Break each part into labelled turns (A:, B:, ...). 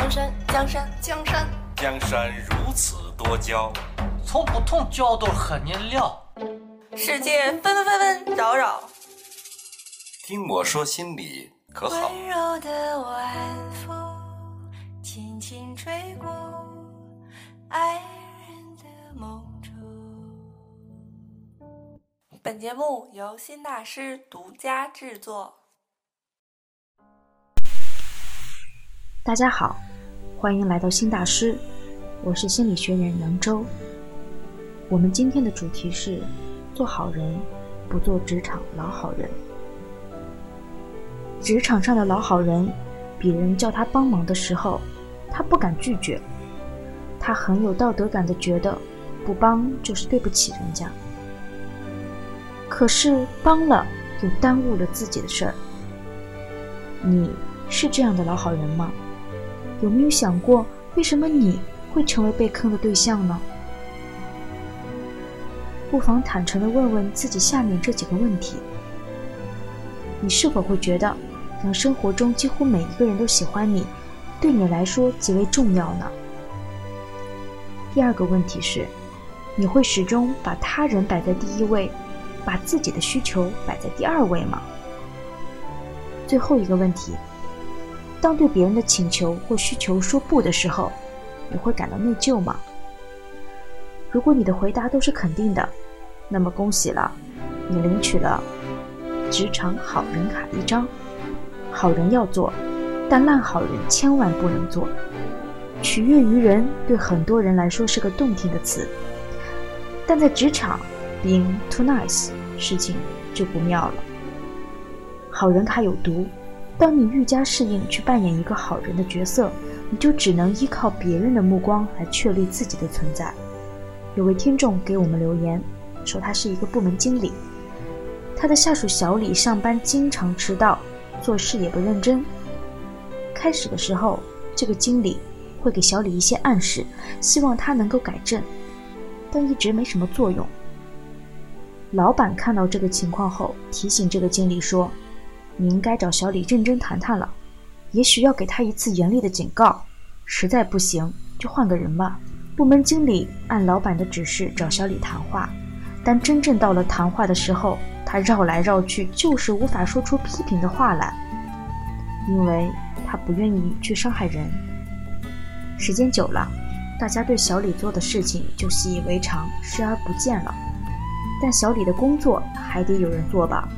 A: 江山，江山，江山，
B: 江山如此多娇，
C: 从不同角度和你聊。
A: 世界纷纷纷扰扰，
B: 听我说心里可好？
A: 温柔的晚风轻轻吹过爱人的梦中。本节目由新大师独家制作。
D: 大家好，欢迎来到新大师，我是心理学人杨周。我们今天的主题是做好人，不做职场老好人。职场上的老好人，别人叫他帮忙的时候，他不敢拒绝，他很有道德感的觉得不帮就是对不起人家。可是帮了又耽误了自己的事儿。你是这样的老好人吗？有没有想过，为什么你会成为被坑的对象呢？不妨坦诚地问问自己下面这几个问题：你是否会觉得，让生活中几乎每一个人都喜欢你，对你来说极为重要呢？第二个问题是，你会始终把他人摆在第一位，把自己的需求摆在第二位吗？最后一个问题。当对别人的请求或需求说不的时候，你会感到内疚吗？如果你的回答都是肯定的，那么恭喜了，你领取了职场好人卡一张。好人要做，但烂好人千万不能做。取悦于人对很多人来说是个动听的词，但在职场，being too nice，事情就不妙了。好人卡有毒。当你愈加适应去扮演一个好人的角色，你就只能依靠别人的目光来确立自己的存在。有位听众给我们留言，说他是一个部门经理，他的下属小李上班经常迟到，做事也不认真。开始的时候，这个经理会给小李一些暗示，希望他能够改正，但一直没什么作用。老板看到这个情况后，提醒这个经理说。你应该找小李认真谈谈了，也许要给他一次严厉的警告。实在不行，就换个人吧。部门经理按老板的指示找小李谈话，但真正到了谈话的时候，他绕来绕去，就是无法说出批评的话来，因为他不愿意去伤害人。时间久了，大家对小李做的事情就习以为常，视而不见了。但小李的工作还得有人做吧？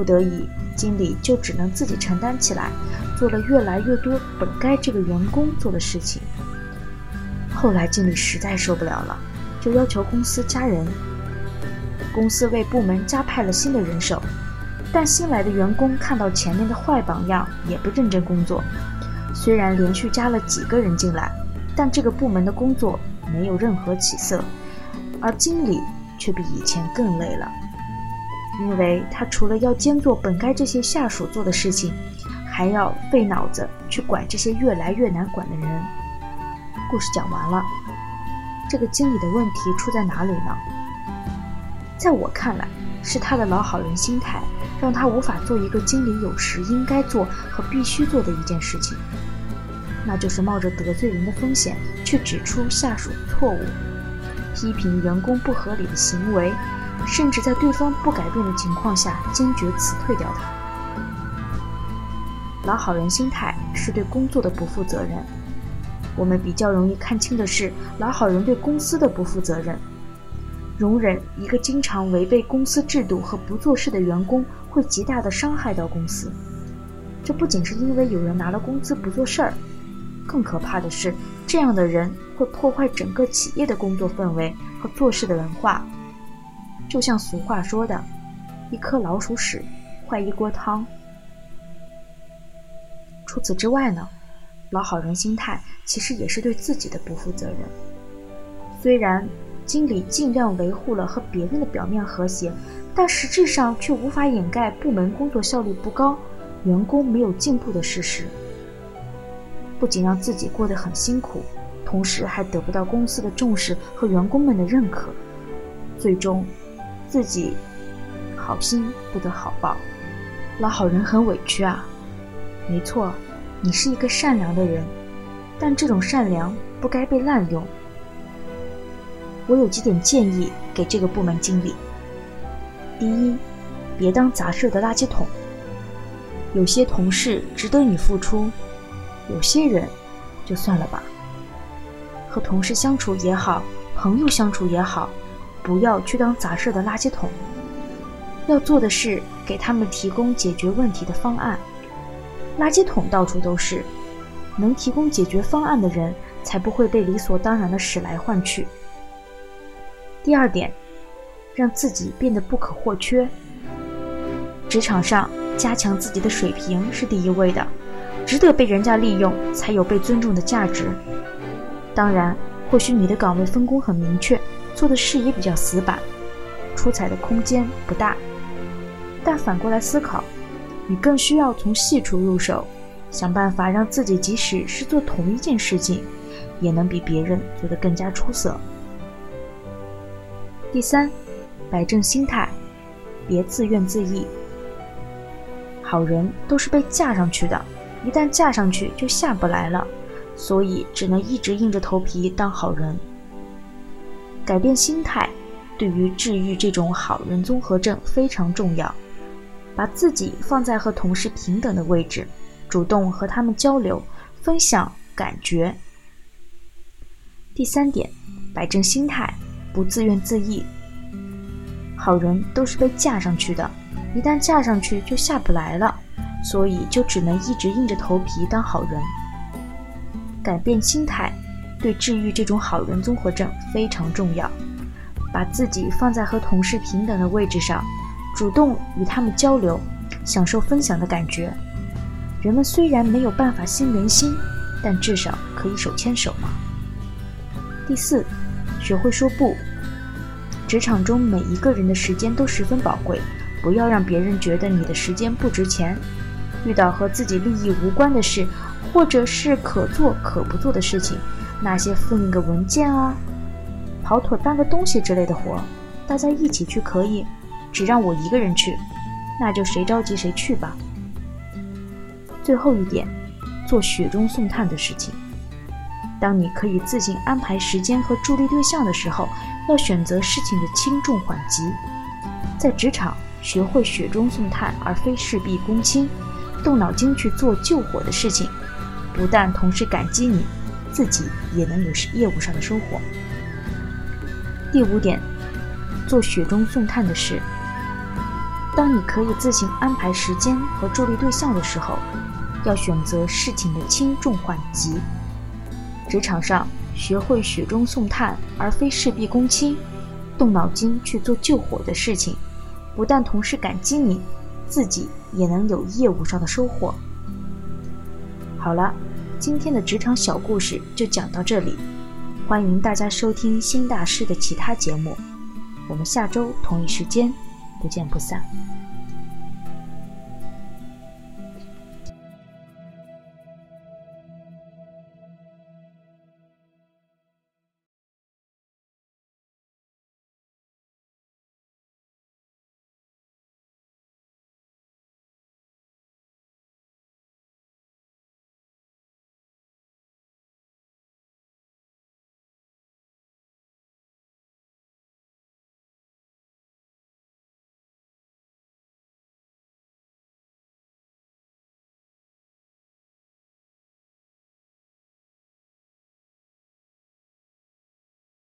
D: 不得已。经理就只能自己承担起来，做了越来越多本该这个员工做的事情。后来经理实在受不了了，就要求公司加人。公司为部门加派了新的人手，但新来的员工看到前面的坏榜样，也不认真工作。虽然连续加了几个人进来，但这个部门的工作没有任何起色，而经理却比以前更累了。因为他除了要兼做本该这些下属做的事情，还要费脑子去管这些越来越难管的人。故事讲完了，这个经理的问题出在哪里呢？在我看来，是他的老好人心态让他无法做一个经理有时应该做和必须做的一件事情，那就是冒着得罪人的风险去指出下属的错误，批评员工不合理的行为。甚至在对方不改变的情况下，坚决辞退掉他。老好人心态是对工作的不负责任。我们比较容易看清的是老好人对公司的不负责任。容忍一个经常违背公司制度和不做事的员工，会极大的伤害到公司。这不仅是因为有人拿了工资不做事儿，更可怕的是，这样的人会破坏整个企业的工作氛围和做事的文化。就像俗话说的，“一颗老鼠屎，坏一锅汤。”除此之外呢，老好人心态其实也是对自己的不负责任。虽然经理尽量维护了和别人的表面和谐，但实质上却无法掩盖部门工作效率不高、员工没有进步的事实。不仅让自己过得很辛苦，同时还得不到公司的重视和员工们的认可，最终。自己好心不得好报，老好人很委屈啊。没错，你是一个善良的人，但这种善良不该被滥用。我有几点建议给这个部门经理：第一，别当杂事的垃圾桶。有些同事值得你付出，有些人就算了吧。和同事相处也好，朋友相处也好，不要去当杂事的垃圾桶。要做的是给他们提供解决问题的方案。垃圾桶到处都是，能提供解决方案的人才不会被理所当然的使来换去。第二点，让自己变得不可或缺。职场上。加强自己的水平是第一位的，值得被人家利用，才有被尊重的价值。当然，或许你的岗位分工很明确，做的事也比较死板，出彩的空间不大。但反过来思考，你更需要从细处入手，想办法让自己即使是做同一件事情，也能比别人做得更加出色。第三，摆正心态，别自怨自艾。好人都是被架上去的，一旦架上去就下不来了，所以只能一直硬着头皮当好人。改变心态，对于治愈这种好人综合症非常重要。把自己放在和同事平等的位置，主动和他们交流、分享感觉。第三点，摆正心态，不自怨自艾。好人都是被架上去的。一旦架上去就下不来了，所以就只能一直硬着头皮当好人。改变心态，对治愈这种好人综合症非常重要。把自己放在和同事平等的位置上，主动与他们交流，享受分享的感觉。人们虽然没有办法心连心，但至少可以手牵手嘛。第四，学会说不。职场中每一个人的时间都十分宝贵。不要让别人觉得你的时间不值钱。遇到和自己利益无关的事，或者是可做可不做的事情，那些复印个文件啊、跑腿搬个东西之类的活，大家一起去可以，只让我一个人去，那就谁着急谁去吧。最后一点，做雪中送炭的事情。当你可以自行安排时间和助力对象的时候，要选择事情的轻重缓急。在职场。学会雪中送炭，而非事必躬亲，动脑筋去做救火的事情，不但同事感激你，自己也能有业务上的收获。第五点，做雪中送炭的事。当你可以自行安排时间和助力对象的时候，要选择事情的轻重缓急。职场上，学会雪中送炭，而非事必躬亲，动脑筋去做救火的事情。不但同事感激你，自己也能有业务上的收获。好了，今天的职场小故事就讲到这里，欢迎大家收听新大师的其他节目，我们下周同一时间不见不散。